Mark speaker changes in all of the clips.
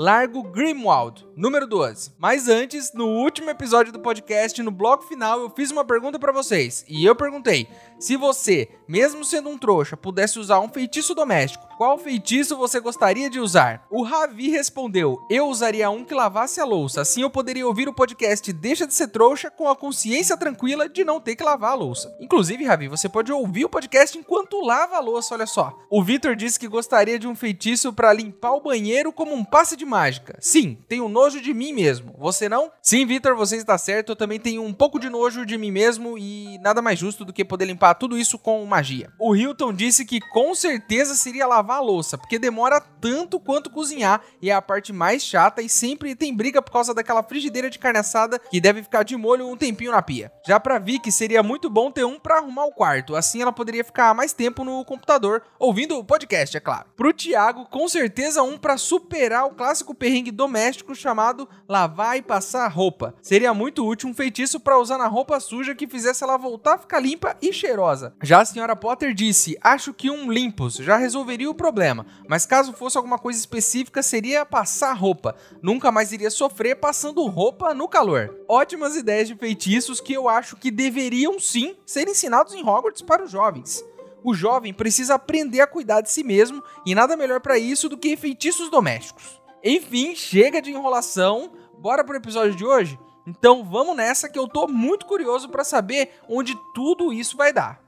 Speaker 1: Largo Grimwald, número 12. Mas antes, no último episódio do podcast, no bloco final, eu fiz uma pergunta para vocês. E eu perguntei: se você, mesmo sendo um trouxa, pudesse usar um feitiço doméstico, qual feitiço você gostaria de usar? O Ravi respondeu: eu usaria um que lavasse a louça. Assim eu poderia ouvir o podcast Deixa de ser trouxa com a consciência tranquila de não ter que lavar a louça. Inclusive, Ravi, você pode ouvir o podcast enquanto lava a louça, olha só. O Vitor disse que gostaria de um feitiço para limpar o banheiro como um passe de mágica. Sim, tenho nojo de mim mesmo. Você não? Sim, Vitor, você está certo. Eu também tenho um pouco de nojo de mim mesmo e nada mais justo do que poder limpar tudo isso com magia. O Hilton disse que com certeza seria lavar a louça, porque demora tanto quanto cozinhar e é a parte mais chata e sempre tem briga por causa daquela frigideira de carne assada que deve ficar de molho um tempinho na pia. Já pra Vicky seria muito bom ter um para arrumar o quarto, assim ela poderia ficar mais tempo no computador ouvindo o podcast, é claro. Pro Thiago, com certeza um para superar o clássico perrengue doméstico chamado lavar e passar roupa. Seria muito útil um feitiço para usar na roupa suja que fizesse ela voltar a ficar limpa e cheirosa. Já a senhora Potter disse: Acho que um limpos já resolveria o problema, mas caso fosse alguma coisa específica, seria passar roupa. Nunca mais iria sofrer passando roupa no calor. Ótimas ideias de feitiços que eu acho que deveriam sim ser ensinados em Hogwarts para os jovens o jovem precisa aprender a cuidar de si mesmo e nada melhor para isso do que feitiços domésticos. Enfim, chega de enrolação, bora pro episódio de hoje? Então vamos nessa que eu tô muito curioso para saber onde tudo isso vai dar.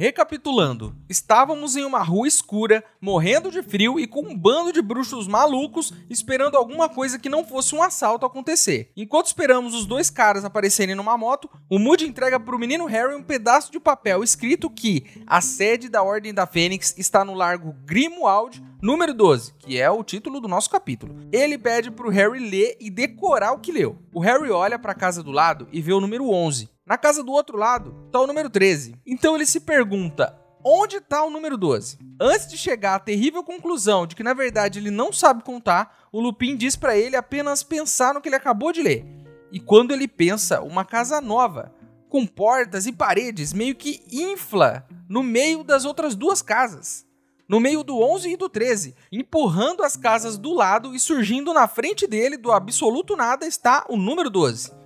Speaker 1: Recapitulando, estávamos em uma rua escura, morrendo de frio e com um bando de bruxos malucos esperando alguma coisa que não fosse um assalto acontecer. Enquanto esperamos os dois caras aparecerem numa moto, o Moody entrega para o menino Harry um pedaço de papel escrito que a sede da Ordem da Fênix está no Largo Grimwald, número 12, que é o título do nosso capítulo. Ele pede para o Harry ler e decorar o que leu. O Harry olha para a casa do lado e vê o número 11. Na casa do outro lado está o número 13. Então ele se pergunta: onde está o número 12? Antes de chegar à terrível conclusão de que na verdade ele não sabe contar, o Lupin diz para ele apenas pensar no que ele acabou de ler. E quando ele pensa, uma casa nova, com portas e paredes, meio que infla no meio das outras duas casas. No meio do 11 e do 13, empurrando as casas do lado e surgindo na frente dele, do absoluto nada, está o número 12.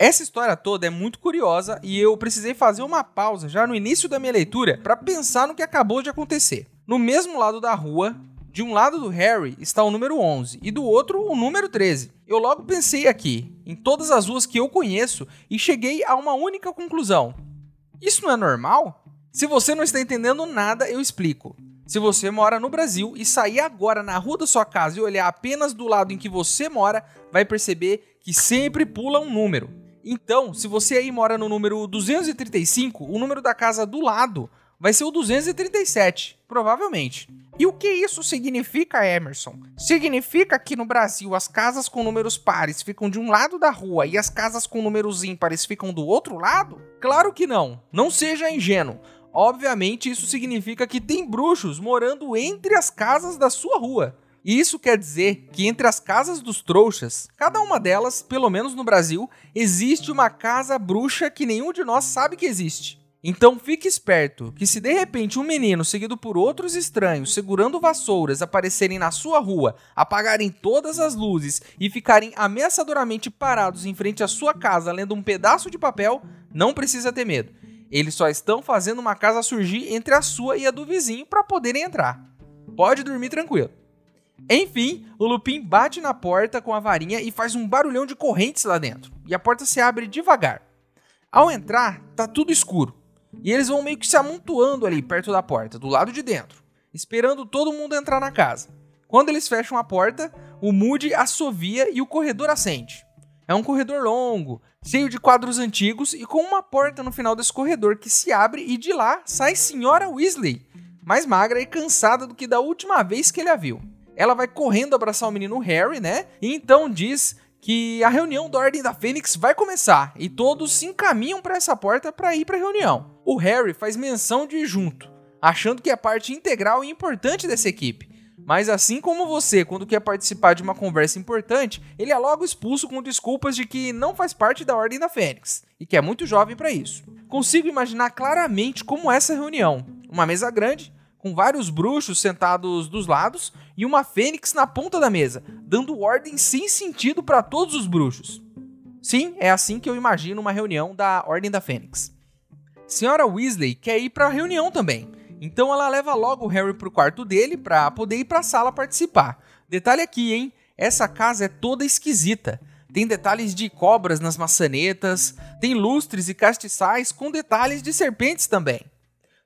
Speaker 1: Essa história toda é muito curiosa e eu precisei fazer uma pausa já no início da minha leitura para pensar no que acabou de acontecer. No mesmo lado da rua, de um lado do Harry está o número 11 e do outro o número 13. Eu logo pensei aqui, em todas as ruas que eu conheço, e cheguei a uma única conclusão. Isso não é normal? Se você não está entendendo nada, eu explico. Se você mora no Brasil e sair agora na rua da sua casa e olhar apenas do lado em que você mora, vai perceber que sempre pula um número. Então, se você aí mora no número 235, o número da casa do lado vai ser o 237, provavelmente. E o que isso significa, Emerson? Significa que no Brasil as casas com números pares ficam de um lado da rua e as casas com números ímpares ficam do outro lado? Claro que não. Não seja ingênuo. Obviamente, isso significa que tem bruxos morando entre as casas da sua rua. E isso quer dizer que entre as casas dos trouxas, cada uma delas, pelo menos no Brasil, existe uma casa bruxa que nenhum de nós sabe que existe. Então fique esperto que se de repente um menino seguido por outros estranhos segurando vassouras aparecerem na sua rua, apagarem todas as luzes e ficarem ameaçadoramente parados em frente à sua casa lendo um pedaço de papel, não precisa ter medo. Eles só estão fazendo uma casa surgir entre a sua e a do vizinho para poderem entrar. Pode dormir tranquilo. Enfim, o Lupin bate na porta com a varinha e faz um barulhão de correntes lá dentro. E a porta se abre devagar. Ao entrar, tá tudo escuro. E eles vão meio que se amontoando ali perto da porta, do lado de dentro, esperando todo mundo entrar na casa. Quando eles fecham a porta, o Moody assovia e o corredor acende. É um corredor longo, cheio de quadros antigos e com uma porta no final desse corredor que se abre e de lá sai Senhora Weasley, mais magra e cansada do que da última vez que ele a viu. Ela vai correndo abraçar o menino Harry, né? E então diz que a reunião da Ordem da Fênix vai começar e todos se encaminham para essa porta para ir para a reunião. O Harry faz menção de ir junto, achando que é parte integral e importante dessa equipe. Mas assim como você, quando quer participar de uma conversa importante, ele é logo expulso com desculpas de que não faz parte da Ordem da Fênix e que é muito jovem para isso. Consigo imaginar claramente como é essa reunião. Uma mesa grande, com vários bruxos sentados dos lados e uma fênix na ponta da mesa, dando ordem sem sentido para todos os bruxos. Sim, é assim que eu imagino uma reunião da Ordem da Fênix. Senhora Weasley quer ir para a reunião também, então ela leva logo o Harry pro quarto dele para poder ir para a sala participar. Detalhe aqui, hein? Essa casa é toda esquisita. Tem detalhes de cobras nas maçanetas, tem lustres e castiçais com detalhes de serpentes também.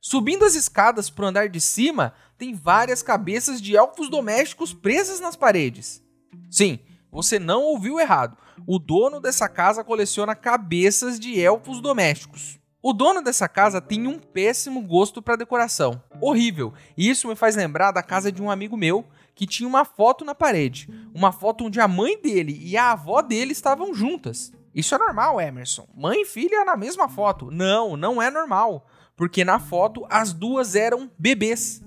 Speaker 1: Subindo as escadas para o andar de cima, tem várias cabeças de elfos domésticos presas nas paredes. Sim, você não ouviu errado. O dono dessa casa coleciona cabeças de elfos domésticos. O dono dessa casa tem um péssimo gosto para decoração. Horrível. E isso me faz lembrar da casa de um amigo meu que tinha uma foto na parede. Uma foto onde a mãe dele e a avó dele estavam juntas. Isso é normal, Emerson. Mãe e filha na mesma foto. Não, não é normal porque na foto as duas eram bebês.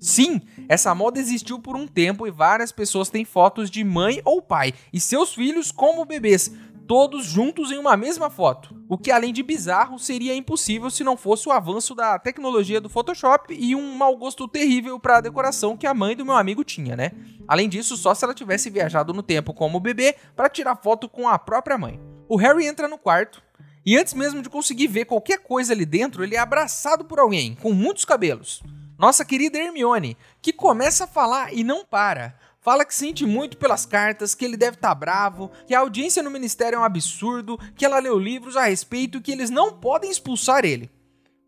Speaker 1: Sim, essa moda existiu por um tempo e várias pessoas têm fotos de mãe ou pai e seus filhos como bebês, todos juntos em uma mesma foto. O que, além de bizarro, seria impossível se não fosse o avanço da tecnologia do Photoshop e um mau gosto terrível para a decoração que a mãe do meu amigo tinha, né? Além disso, só se ela tivesse viajado no tempo como bebê para tirar foto com a própria mãe. O Harry entra no quarto, e antes mesmo de conseguir ver qualquer coisa ali dentro, ele é abraçado por alguém com muitos cabelos. Nossa querida Hermione, que começa a falar e não para. Fala que sente muito pelas cartas, que ele deve estar tá bravo, que a audiência no ministério é um absurdo, que ela leu livros a respeito e que eles não podem expulsar ele.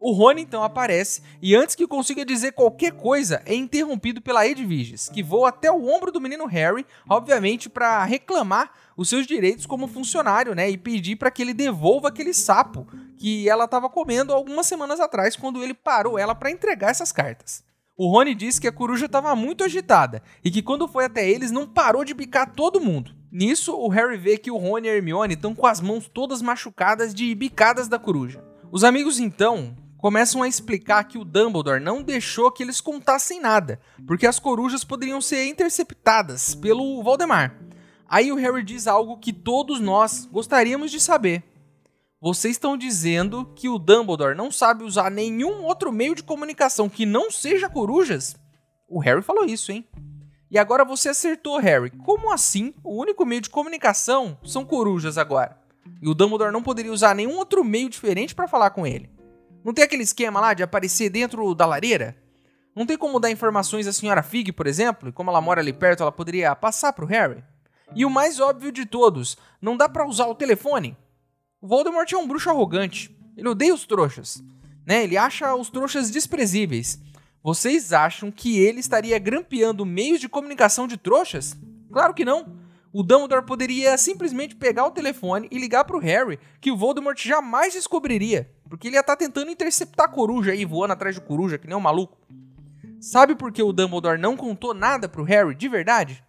Speaker 1: O Rony então aparece e antes que consiga dizer qualquer coisa, é interrompido pela Edviges, que voa até o ombro do menino Harry, obviamente para reclamar os seus direitos como funcionário, né, e pedir para que ele devolva aquele sapo que ela estava comendo algumas semanas atrás quando ele parou ela para entregar essas cartas. O Rony diz que a coruja estava muito agitada e que quando foi até eles não parou de bicar todo mundo. Nisso, o Harry vê que o Rony e a Hermione estão com as mãos todas machucadas de bicadas da coruja. Os amigos então começam a explicar que o Dumbledore não deixou que eles contassem nada, porque as corujas poderiam ser interceptadas pelo Voldemort. Aí o Harry diz algo que todos nós gostaríamos de saber. Vocês estão dizendo que o Dumbledore não sabe usar nenhum outro meio de comunicação que não seja corujas? O Harry falou isso, hein? E agora você acertou, Harry. Como assim? O único meio de comunicação são corujas agora. E o Dumbledore não poderia usar nenhum outro meio diferente para falar com ele. Não tem aquele esquema lá de aparecer dentro da lareira? Não tem como dar informações à senhora Fig, por exemplo, e como ela mora ali perto, ela poderia passar pro Harry? E o mais óbvio de todos, não dá para usar o telefone? O Voldemort é um bruxo arrogante. Ele odeia os trouxas. Né? Ele acha os trouxas desprezíveis. Vocês acham que ele estaria grampeando meios de comunicação de trouxas? Claro que não. O Dumbledore poderia simplesmente pegar o telefone e ligar pro Harry, que o Voldemort jamais descobriria. Porque ele ia estar tá tentando interceptar a coruja aí, voando atrás de coruja, que nem um maluco. Sabe por que o Dumbledore não contou nada pro Harry de verdade?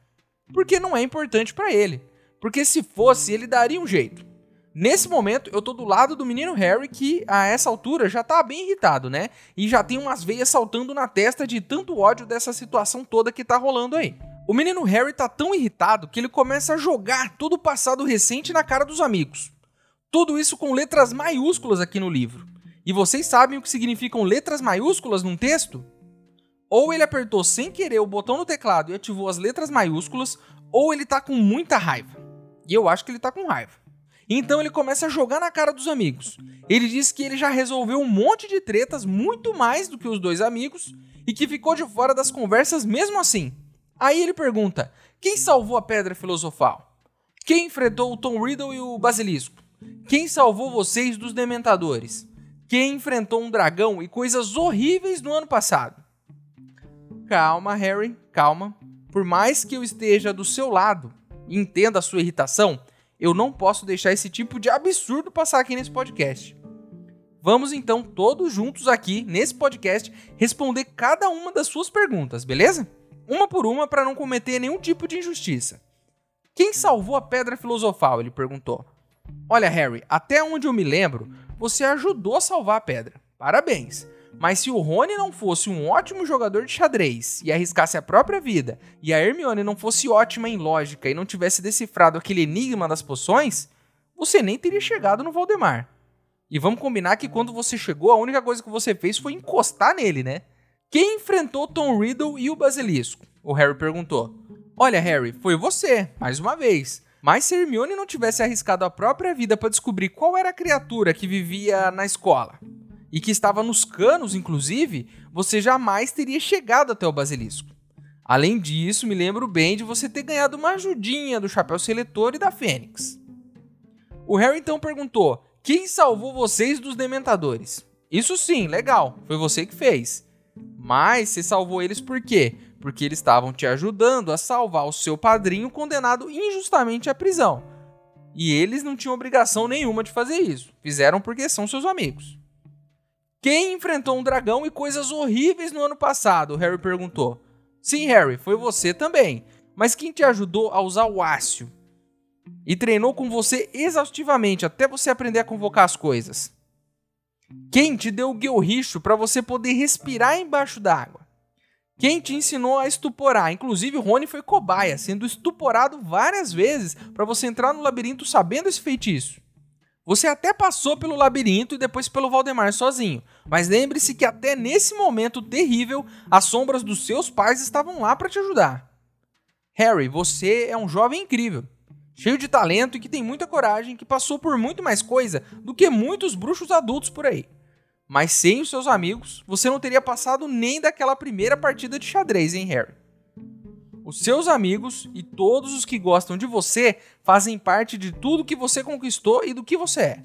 Speaker 1: Porque não é importante para ele. Porque se fosse, ele daria um jeito. Nesse momento, eu tô do lado do menino Harry, que a essa altura já tá bem irritado, né? E já tem umas veias saltando na testa de tanto ódio dessa situação toda que tá rolando aí. O menino Harry tá tão irritado que ele começa a jogar todo o passado recente na cara dos amigos. Tudo isso com letras maiúsculas aqui no livro. E vocês sabem o que significam letras maiúsculas num texto? Ou ele apertou sem querer o botão no teclado e ativou as letras maiúsculas, ou ele tá com muita raiva. E eu acho que ele tá com raiva. Então ele começa a jogar na cara dos amigos. Ele diz que ele já resolveu um monte de tretas, muito mais do que os dois amigos, e que ficou de fora das conversas mesmo assim. Aí ele pergunta: quem salvou a pedra filosofal? Quem enfrentou o Tom Riddle e o Basilisco? Quem salvou vocês dos Dementadores? Quem enfrentou um dragão e coisas horríveis no ano passado? Calma, Harry, calma. Por mais que eu esteja do seu lado e entenda a sua irritação, eu não posso deixar esse tipo de absurdo passar aqui nesse podcast. Vamos então todos juntos aqui nesse podcast responder cada uma das suas perguntas, beleza? Uma por uma para não cometer nenhum tipo de injustiça. Quem salvou a pedra filosofal? Ele perguntou. Olha, Harry, até onde eu me lembro, você ajudou a salvar a pedra. Parabéns. Mas se o Rony não fosse um ótimo jogador de xadrez e arriscasse a própria vida, e a Hermione não fosse ótima em lógica e não tivesse decifrado aquele enigma das poções, você nem teria chegado no Voldemar. E vamos combinar que quando você chegou, a única coisa que você fez foi encostar nele, né? Quem enfrentou Tom Riddle e o Basilisco? O Harry perguntou. Olha, Harry, foi você, mais uma vez. Mas se Hermione não tivesse arriscado a própria vida para descobrir qual era a criatura que vivia na escola, e que estava nos canos, inclusive, você jamais teria chegado até o basilisco. Além disso, me lembro bem de você ter ganhado uma ajudinha do chapéu seletor e da Fênix. O Harry então perguntou: quem salvou vocês dos dementadores? Isso sim, legal, foi você que fez. Mas você salvou eles por quê? Porque eles estavam te ajudando a salvar o seu padrinho condenado injustamente à prisão. E eles não tinham obrigação nenhuma de fazer isso. Fizeram porque são seus amigos. Quem enfrentou um dragão e coisas horríveis no ano passado? Harry perguntou. Sim, Harry, foi você também. Mas quem te ajudou a usar o ácio? E treinou com você exaustivamente até você aprender a convocar as coisas. Quem te deu o guilricho para você poder respirar embaixo d'água? Quem te ensinou a estuporar? Inclusive, Rony foi cobaia, sendo estuporado várias vezes para você entrar no labirinto sabendo esse feitiço. Você até passou pelo labirinto e depois pelo Valdemar sozinho, mas lembre-se que até nesse momento terrível, as sombras dos seus pais estavam lá para te ajudar. Harry, você é um jovem incrível, cheio de talento e que tem muita coragem, que passou por muito mais coisa do que muitos bruxos adultos por aí. Mas sem os seus amigos, você não teria passado nem daquela primeira partida de xadrez, hein, Harry? Os seus amigos e todos os que gostam de você fazem parte de tudo que você conquistou e do que você é.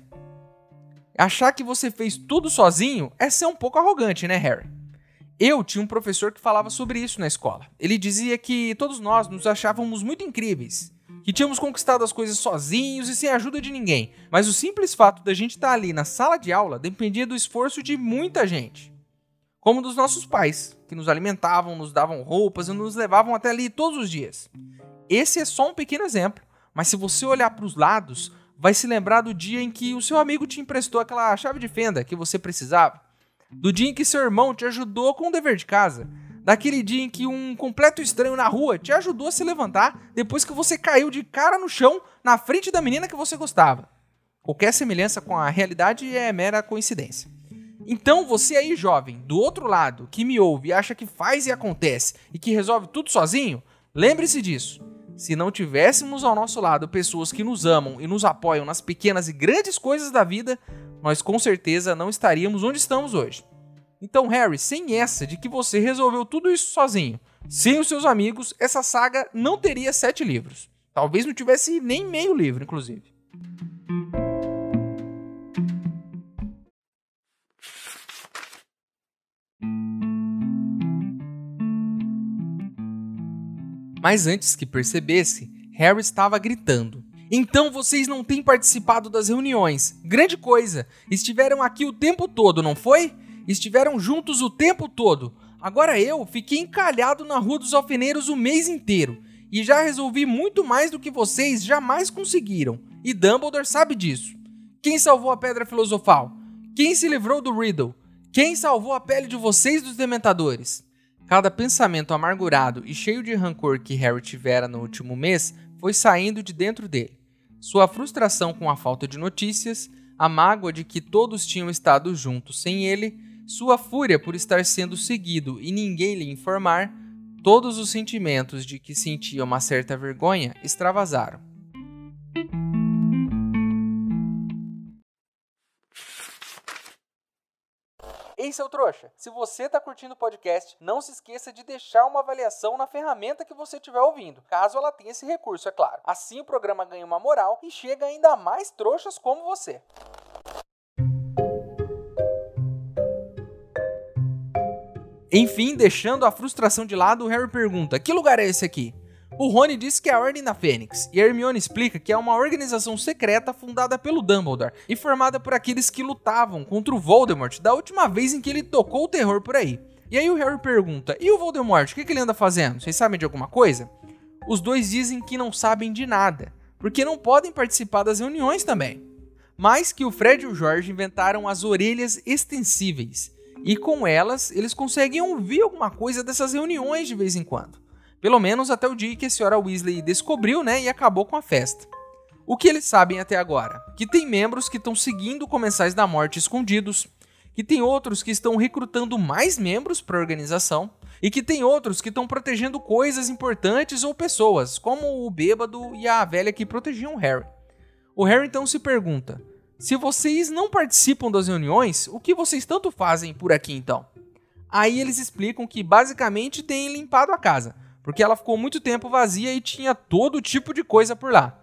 Speaker 1: Achar que você fez tudo sozinho é ser um pouco arrogante, né, Harry? Eu tinha um professor que falava sobre isso na escola. Ele dizia que todos nós nos achávamos muito incríveis, que tínhamos conquistado as coisas sozinhos e sem a ajuda de ninguém. Mas o simples fato da gente estar ali na sala de aula dependia do esforço de muita gente como dos nossos pais, que nos alimentavam, nos davam roupas e nos levavam até ali todos os dias. Esse é só um pequeno exemplo, mas se você olhar para os lados, vai se lembrar do dia em que o seu amigo te emprestou aquela chave de fenda que você precisava, do dia em que seu irmão te ajudou com o dever de casa, daquele dia em que um completo estranho na rua te ajudou a se levantar depois que você caiu de cara no chão na frente da menina que você gostava. Qualquer semelhança com a realidade é mera coincidência. Então, você aí, jovem, do outro lado, que me ouve e acha que faz e acontece e que resolve tudo sozinho, lembre-se disso. Se não tivéssemos ao nosso lado pessoas que nos amam e nos apoiam nas pequenas e grandes coisas da vida, nós com certeza não estaríamos onde estamos hoje. Então, Harry, sem essa de que você resolveu tudo isso sozinho, sem os seus amigos, essa saga não teria sete livros. Talvez não tivesse nem meio livro, inclusive. Mas antes que percebesse, Harry estava gritando. Então vocês não têm participado das reuniões. Grande coisa! Estiveram aqui o tempo todo, não foi? Estiveram juntos o tempo todo. Agora eu fiquei encalhado na Rua dos Alfeneiros o mês inteiro e já resolvi muito mais do que vocês jamais conseguiram. E Dumbledore sabe disso. Quem salvou a Pedra Filosofal? Quem se livrou do Riddle? Quem salvou a pele de vocês dos Dementadores? Cada pensamento amargurado e cheio de rancor que Harry tivera no último mês foi saindo de dentro dele. Sua frustração com a falta de notícias, a mágoa de que todos tinham estado juntos sem ele, sua fúria por estar sendo seguido e ninguém lhe informar, todos os sentimentos de que sentia uma certa vergonha extravasaram. Ei, seu trouxa! Se você está curtindo o podcast, não se esqueça de deixar uma avaliação na ferramenta que você estiver ouvindo, caso ela tenha esse recurso, é claro. Assim o programa ganha uma moral e chega ainda mais trouxas como você. Enfim, deixando a frustração de lado, o Harry pergunta: Que lugar é esse aqui? O Rony diz que é a Ordem da Fênix, e Hermione explica que é uma organização secreta fundada pelo Dumbledore e formada por aqueles que lutavam contra o Voldemort da última vez em que ele tocou o terror por aí. E aí o Harry pergunta: E o Voldemort, o que, que ele anda fazendo? Vocês sabem de alguma coisa? Os dois dizem que não sabem de nada, porque não podem participar das reuniões também. Mas que o Fred e o George inventaram as orelhas extensíveis, e com elas eles conseguem ouvir alguma coisa dessas reuniões de vez em quando. Pelo menos até o dia que a senhora Weasley descobriu, né, e acabou com a festa. O que eles sabem até agora? Que tem membros que estão seguindo comensais da morte escondidos, que tem outros que estão recrutando mais membros para a organização e que tem outros que estão protegendo coisas importantes ou pessoas, como o bêbado e a velha que protegiam o Harry. O Harry então se pergunta: se vocês não participam das reuniões, o que vocês tanto fazem por aqui então? Aí eles explicam que basicamente têm limpado a casa porque ela ficou muito tempo vazia e tinha todo tipo de coisa por lá.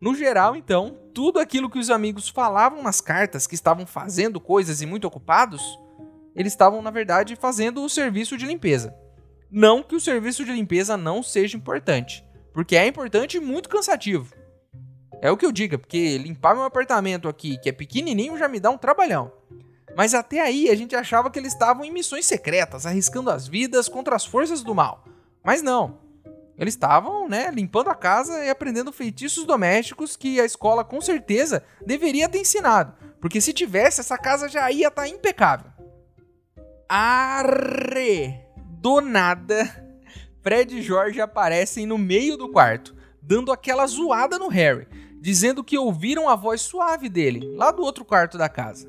Speaker 1: No geral, então, tudo aquilo que os amigos falavam nas cartas que estavam fazendo coisas e muito ocupados, eles estavam, na verdade, fazendo o serviço de limpeza. Não que o serviço de limpeza não seja importante, porque é importante e muito cansativo. É o que eu digo, porque limpar meu apartamento aqui, que é pequenininho, já me dá um trabalhão. Mas até aí a gente achava que eles estavam em missões secretas, arriscando as vidas contra as forças do mal. Mas não. Eles estavam, né, limpando a casa e aprendendo feitiços domésticos que a escola com certeza deveria ter ensinado, porque se tivesse essa casa já ia estar tá impecável. Arre! Do nada, Fred e George aparecem no meio do quarto, dando aquela zoada no Harry, dizendo que ouviram a voz suave dele, lá do outro quarto da casa.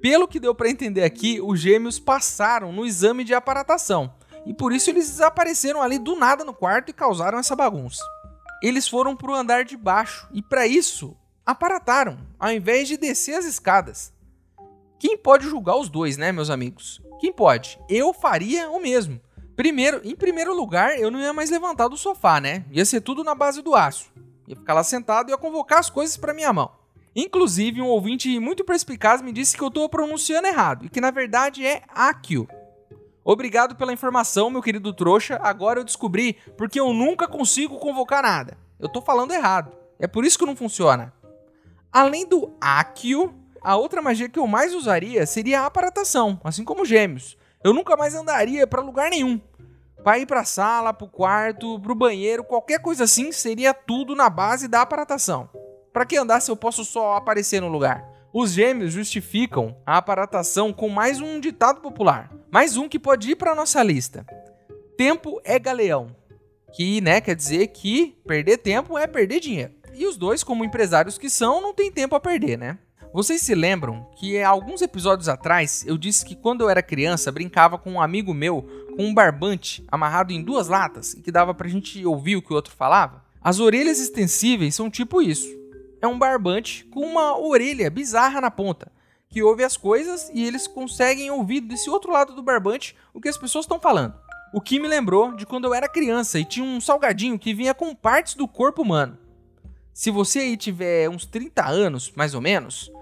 Speaker 1: Pelo que deu para entender aqui, os gêmeos passaram no exame de aparatação e por isso eles desapareceram ali do nada no quarto e causaram essa bagunça. Eles foram para o andar de baixo e para isso aparataram, ao invés de descer as escadas. Quem pode julgar os dois, né, meus amigos? Quem pode? Eu faria o mesmo. Primeiro, em primeiro lugar, eu não ia mais levantar do sofá, né? Ia ser tudo na base do aço. Ia ficar lá sentado e ia convocar as coisas para minha mão. Inclusive, um ouvinte muito perspicaz me disse que eu estou pronunciando errado e que na verdade é Akio. Obrigado pela informação, meu querido trouxa. Agora eu descobri porque eu nunca consigo convocar nada. Eu tô falando errado. É por isso que não funciona. Além do Akio, a outra magia que eu mais usaria seria a aparatação, assim como gêmeos. Eu nunca mais andaria para lugar nenhum. Para ir para a sala, para o quarto, para o banheiro, qualquer coisa assim, seria tudo na base da aparatação. Para que andar se eu posso só aparecer no lugar? Os gêmeos justificam a aparatação com mais um ditado popular. Mais um que pode ir para nossa lista. Tempo é galeão. Que, né, quer dizer que perder tempo é perder dinheiro. E os dois, como empresários que são, não tem tempo a perder, né? Vocês se lembram que alguns episódios atrás eu disse que quando eu era criança brincava com um amigo meu com um barbante amarrado em duas latas e que dava pra gente ouvir o que o outro falava? As orelhas extensíveis são tipo isso é um barbante com uma orelha bizarra na ponta, que ouve as coisas e eles conseguem ouvir desse outro lado do barbante o que as pessoas estão falando. O que me lembrou de quando eu era criança e tinha um salgadinho que vinha com partes do corpo humano. Se você aí tiver uns 30 anos, mais ou menos,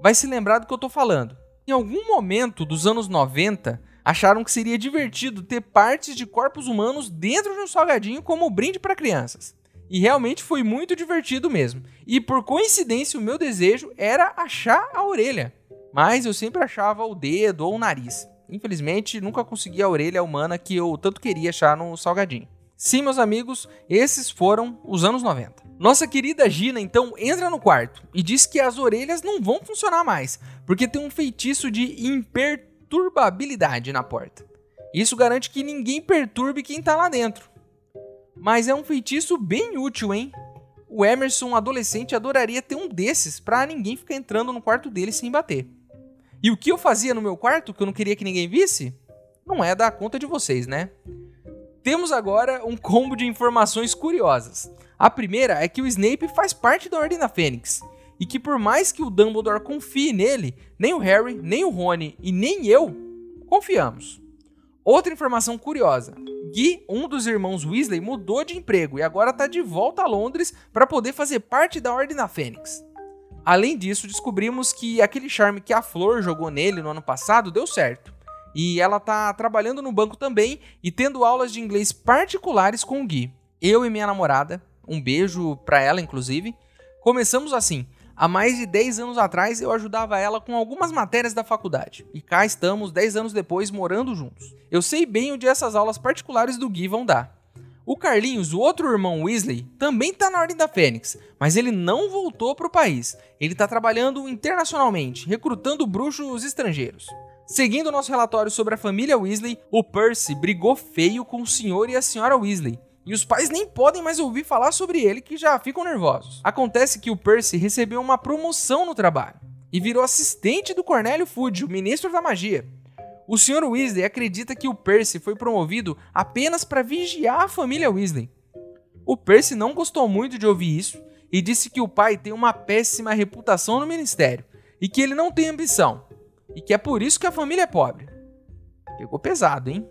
Speaker 1: vai se lembrar do que eu tô falando. Em algum momento dos anos 90, acharam que seria divertido ter partes de corpos humanos dentro de um salgadinho como brinde para crianças. E realmente foi muito divertido mesmo. E por coincidência, o meu desejo era achar a orelha. Mas eu sempre achava o dedo ou o nariz. Infelizmente, nunca consegui a orelha humana que eu tanto queria achar no salgadinho. Sim, meus amigos, esses foram os anos 90. Nossa querida Gina então entra no quarto e diz que as orelhas não vão funcionar mais, porque tem um feitiço de imperturbabilidade na porta. Isso garante que ninguém perturbe quem tá lá dentro. Mas é um feitiço bem útil, hein? O Emerson, adolescente, adoraria ter um desses para ninguém ficar entrando no quarto dele sem bater. E o que eu fazia no meu quarto que eu não queria que ninguém visse? Não é da conta de vocês, né? Temos agora um combo de informações curiosas. A primeira é que o Snape faz parte da Ordem da Fênix e que por mais que o Dumbledore confie nele, nem o Harry, nem o Rony e nem eu confiamos. Outra informação curiosa: Guy, um dos irmãos Weasley, mudou de emprego e agora está de volta a Londres para poder fazer parte da Ordem da Fênix. Além disso, descobrimos que aquele charme que a Flor jogou nele no ano passado deu certo. E ela tá trabalhando no banco também e tendo aulas de inglês particulares com o Gui. Eu e minha namorada, um beijo pra ela inclusive, começamos assim. Há mais de 10 anos atrás eu ajudava ela com algumas matérias da faculdade. E cá estamos 10 anos depois morando juntos. Eu sei bem onde essas aulas particulares do Gui vão dar. O Carlinhos, o outro irmão Weasley, também está na Ordem da Fênix, mas ele não voltou para o país. Ele está trabalhando internacionalmente, recrutando bruxos estrangeiros. Seguindo nosso relatório sobre a família Weasley, o Percy brigou feio com o senhor e a senhora Weasley. E os pais nem podem mais ouvir falar sobre ele que já ficam nervosos. Acontece que o Percy recebeu uma promoção no trabalho e virou assistente do Cornélio Fudge, o ministro da magia. O Sr. Weasley acredita que o Percy foi promovido apenas para vigiar a família Weasley. O Percy não gostou muito de ouvir isso e disse que o pai tem uma péssima reputação no ministério e que ele não tem ambição e que é por isso que a família é pobre. Pegou pesado, hein?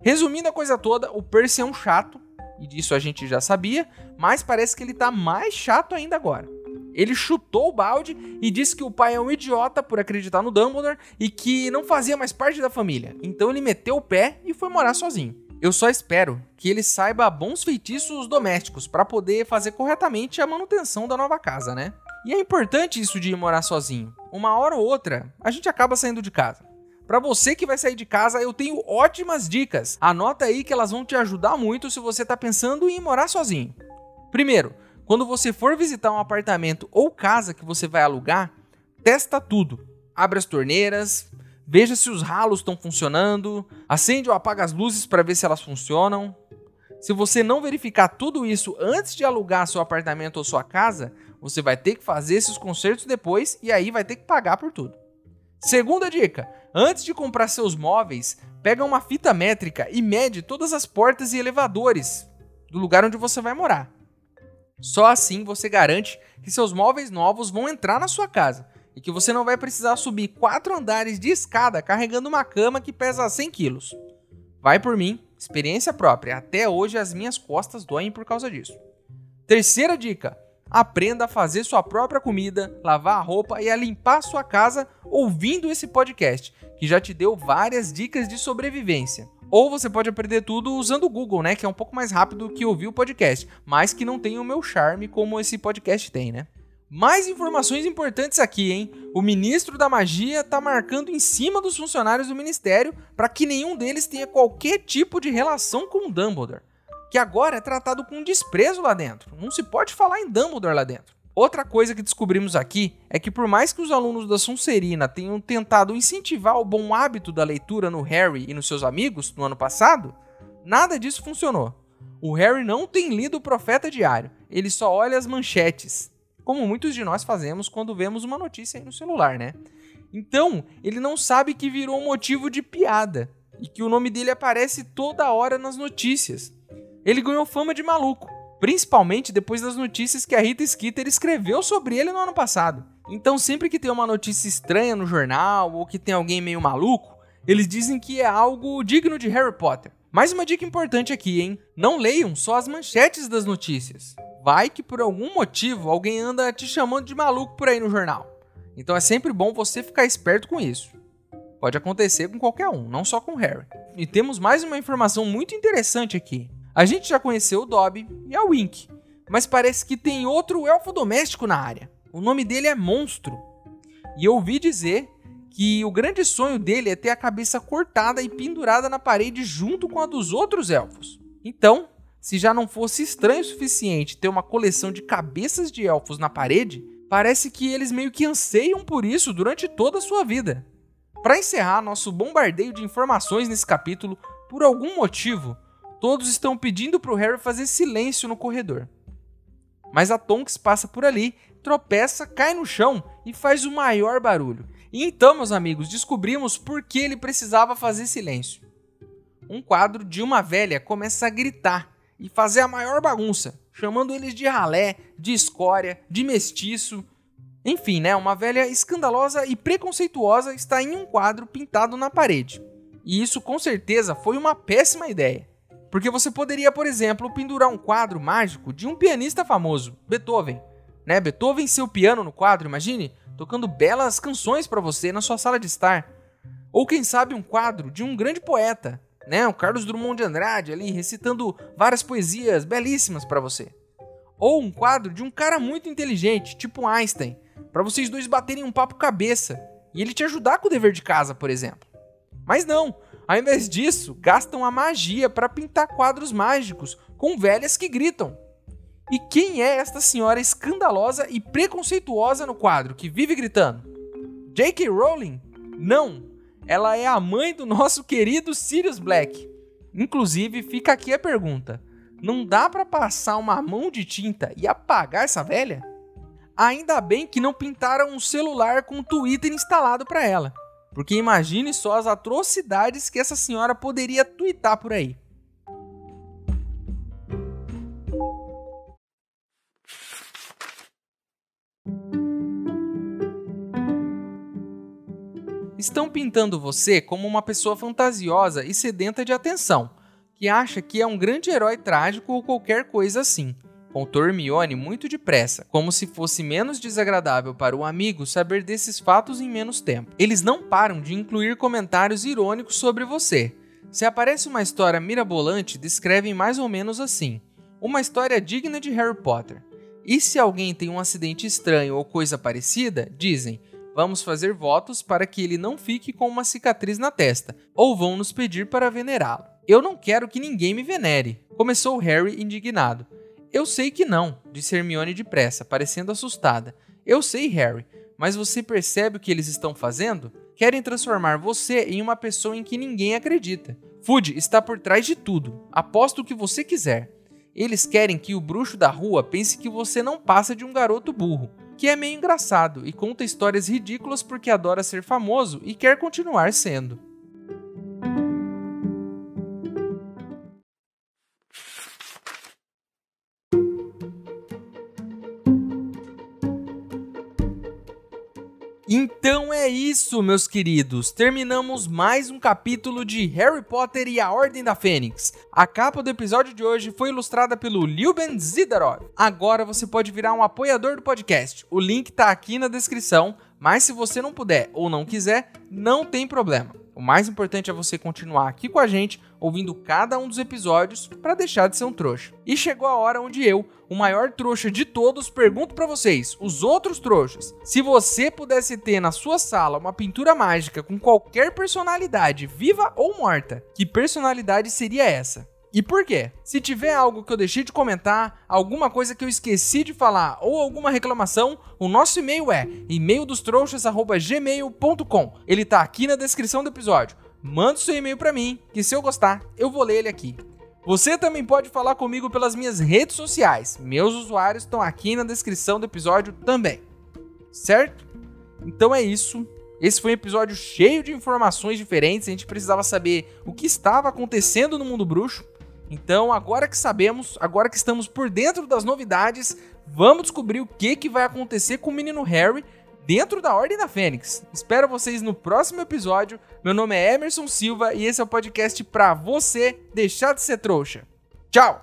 Speaker 1: Resumindo a coisa toda, o Percy é um chato, e disso a gente já sabia, mas parece que ele tá mais chato ainda agora. Ele chutou o balde e disse que o pai é um idiota por acreditar no Dumbledore e que não fazia mais parte da família. Então ele meteu o pé e foi morar sozinho. Eu só espero que ele saiba bons feitiços domésticos para poder fazer corretamente a manutenção da nova casa, né? E é importante isso de ir morar sozinho. Uma hora ou outra, a gente acaba saindo de casa. Para você que vai sair de casa, eu tenho ótimas dicas. Anota aí que elas vão te ajudar muito se você está pensando em morar sozinho. Primeiro, quando você for visitar um apartamento ou casa que você vai alugar, testa tudo. Abre as torneiras, veja se os ralos estão funcionando, acende ou apaga as luzes para ver se elas funcionam. Se você não verificar tudo isso antes de alugar seu apartamento ou sua casa, você vai ter que fazer esses consertos depois e aí vai ter que pagar por tudo. Segunda dica: antes de comprar seus móveis, pega uma fita métrica e mede todas as portas e elevadores do lugar onde você vai morar. Só assim você garante que seus móveis novos vão entrar na sua casa e que você não vai precisar subir quatro andares de escada carregando uma cama que pesa 100 quilos. Vai por mim, experiência própria. Até hoje as minhas costas doem por causa disso. Terceira dica: aprenda a fazer sua própria comida, lavar a roupa e a limpar a sua casa ouvindo esse podcast, que já te deu várias dicas de sobrevivência. Ou você pode aprender tudo usando o Google, né? Que é um pouco mais rápido que ouvir o podcast, mas que não tem o meu charme como esse podcast tem, né? Mais informações importantes aqui, hein? O ministro da Magia tá marcando em cima dos funcionários do ministério para que nenhum deles tenha qualquer tipo de relação com Dumbledore, que agora é tratado com desprezo lá dentro. Não se pode falar em Dumbledore lá dentro. Outra coisa que descobrimos aqui é que, por mais que os alunos da Sonserina tenham tentado incentivar o bom hábito da leitura no Harry e nos seus amigos no ano passado, nada disso funcionou. O Harry não tem lido o Profeta Diário, ele só olha as manchetes, como muitos de nós fazemos quando vemos uma notícia aí no celular, né? Então, ele não sabe que virou um motivo de piada e que o nome dele aparece toda hora nas notícias. Ele ganhou fama de maluco principalmente depois das notícias que a Rita Skeeter escreveu sobre ele no ano passado. Então, sempre que tem uma notícia estranha no jornal ou que tem alguém meio maluco, eles dizem que é algo digno de Harry Potter. Mais uma dica importante aqui, hein? Não leiam só as manchetes das notícias. Vai que por algum motivo alguém anda te chamando de maluco por aí no jornal. Então é sempre bom você ficar esperto com isso. Pode acontecer com qualquer um, não só com Harry. E temos mais uma informação muito interessante aqui. A gente já conheceu o Dobby e a Wink, mas parece que tem outro elfo doméstico na área. O nome dele é Monstro. E eu ouvi dizer que o grande sonho dele é ter a cabeça cortada e pendurada na parede junto com a dos outros elfos. Então, se já não fosse estranho o suficiente ter uma coleção de cabeças de elfos na parede, parece que eles meio que anseiam por isso durante toda a sua vida. Para encerrar nosso bombardeio de informações nesse capítulo, por algum motivo, Todos estão pedindo para o Harry fazer silêncio no corredor. Mas a Tonks passa por ali, tropeça, cai no chão e faz o maior barulho. E então, meus amigos, descobrimos por que ele precisava fazer silêncio. Um quadro de uma velha começa a gritar e fazer a maior bagunça, chamando eles de ralé, de escória, de mestiço. Enfim, né? Uma velha escandalosa e preconceituosa está em um quadro pintado na parede. E isso com certeza foi uma péssima ideia. Porque você poderia, por exemplo, pendurar um quadro mágico de um pianista famoso, Beethoven. Né? Beethoven seu piano no quadro, imagine, tocando belas canções para você na sua sala de estar. Ou quem sabe um quadro de um grande poeta, né? O Carlos Drummond de Andrade ali recitando várias poesias belíssimas para você. Ou um quadro de um cara muito inteligente, tipo Einstein, para vocês dois baterem um papo cabeça e ele te ajudar com o dever de casa, por exemplo. Mas não, ao invés disso, gastam a magia para pintar quadros mágicos com velhas que gritam. E quem é esta senhora escandalosa e preconceituosa no quadro que vive gritando? J.K. Rowling? Não, ela é a mãe do nosso querido Sirius Black. Inclusive, fica aqui a pergunta: não dá para passar uma mão de tinta e apagar essa velha? Ainda bem que não pintaram um celular com Twitter instalado para ela. Porque imagine só as atrocidades que essa senhora poderia twittar por aí. Estão pintando você como uma pessoa fantasiosa e sedenta de atenção, que acha que é um grande herói trágico ou qualquer coisa assim contou Hermione muito depressa, como se fosse menos desagradável para o amigo saber desses fatos em menos tempo. Eles não param de incluir comentários irônicos sobre você. Se aparece uma história mirabolante, descrevem mais ou menos assim: uma história digna de Harry Potter. E se alguém tem um acidente estranho ou coisa parecida, dizem: vamos fazer votos para que ele não fique com uma cicatriz na testa, ou vão nos pedir para venerá-lo. Eu não quero que ninguém me venere, começou Harry indignado. Eu sei que não, disse Hermione depressa, parecendo assustada. Eu sei, Harry, mas você percebe o que eles estão fazendo? Querem transformar você em uma pessoa em que ninguém acredita. Fudge está por trás de tudo. Aposto o que você quiser. Eles querem que o bruxo da rua pense que você não passa de um garoto burro, que é meio engraçado e conta histórias ridículas porque adora ser famoso e quer continuar sendo. Então é isso, meus queridos. Terminamos mais um capítulo de Harry Potter e a Ordem da Fênix. A capa do episódio de hoje foi ilustrada pelo Lyuben Zidarov. Agora você pode virar um apoiador do podcast. O link tá aqui na descrição, mas se você não puder ou não quiser, não tem problema. O mais importante é você continuar aqui com a gente, ouvindo cada um dos episódios para deixar de ser um trouxa. E chegou a hora onde eu, o maior trouxa de todos, pergunto para vocês, os outros trouxas, se você pudesse ter na sua sala uma pintura mágica com qualquer personalidade, viva ou morta, que personalidade seria essa? E por quê? Se tiver algo que eu deixei de comentar, alguma coisa que eu esqueci de falar ou alguma reclamação, o nosso e-mail é e-maildostrouxas@gmail.com. Ele tá aqui na descrição do episódio. Manda seu e-mail para mim, que se eu gostar, eu vou ler ele aqui. Você também pode falar comigo pelas minhas redes sociais. Meus usuários estão aqui na descrição do episódio também. Certo? Então é isso. Esse foi um episódio cheio de informações diferentes. A gente precisava saber o que estava acontecendo no mundo bruxo. Então, agora que sabemos, agora que estamos por dentro das novidades, vamos descobrir o que, que vai acontecer com o menino Harry dentro da Ordem da Fênix. Espero vocês no próximo episódio. Meu nome é Emerson Silva e esse é o podcast para você deixar de ser trouxa. Tchau!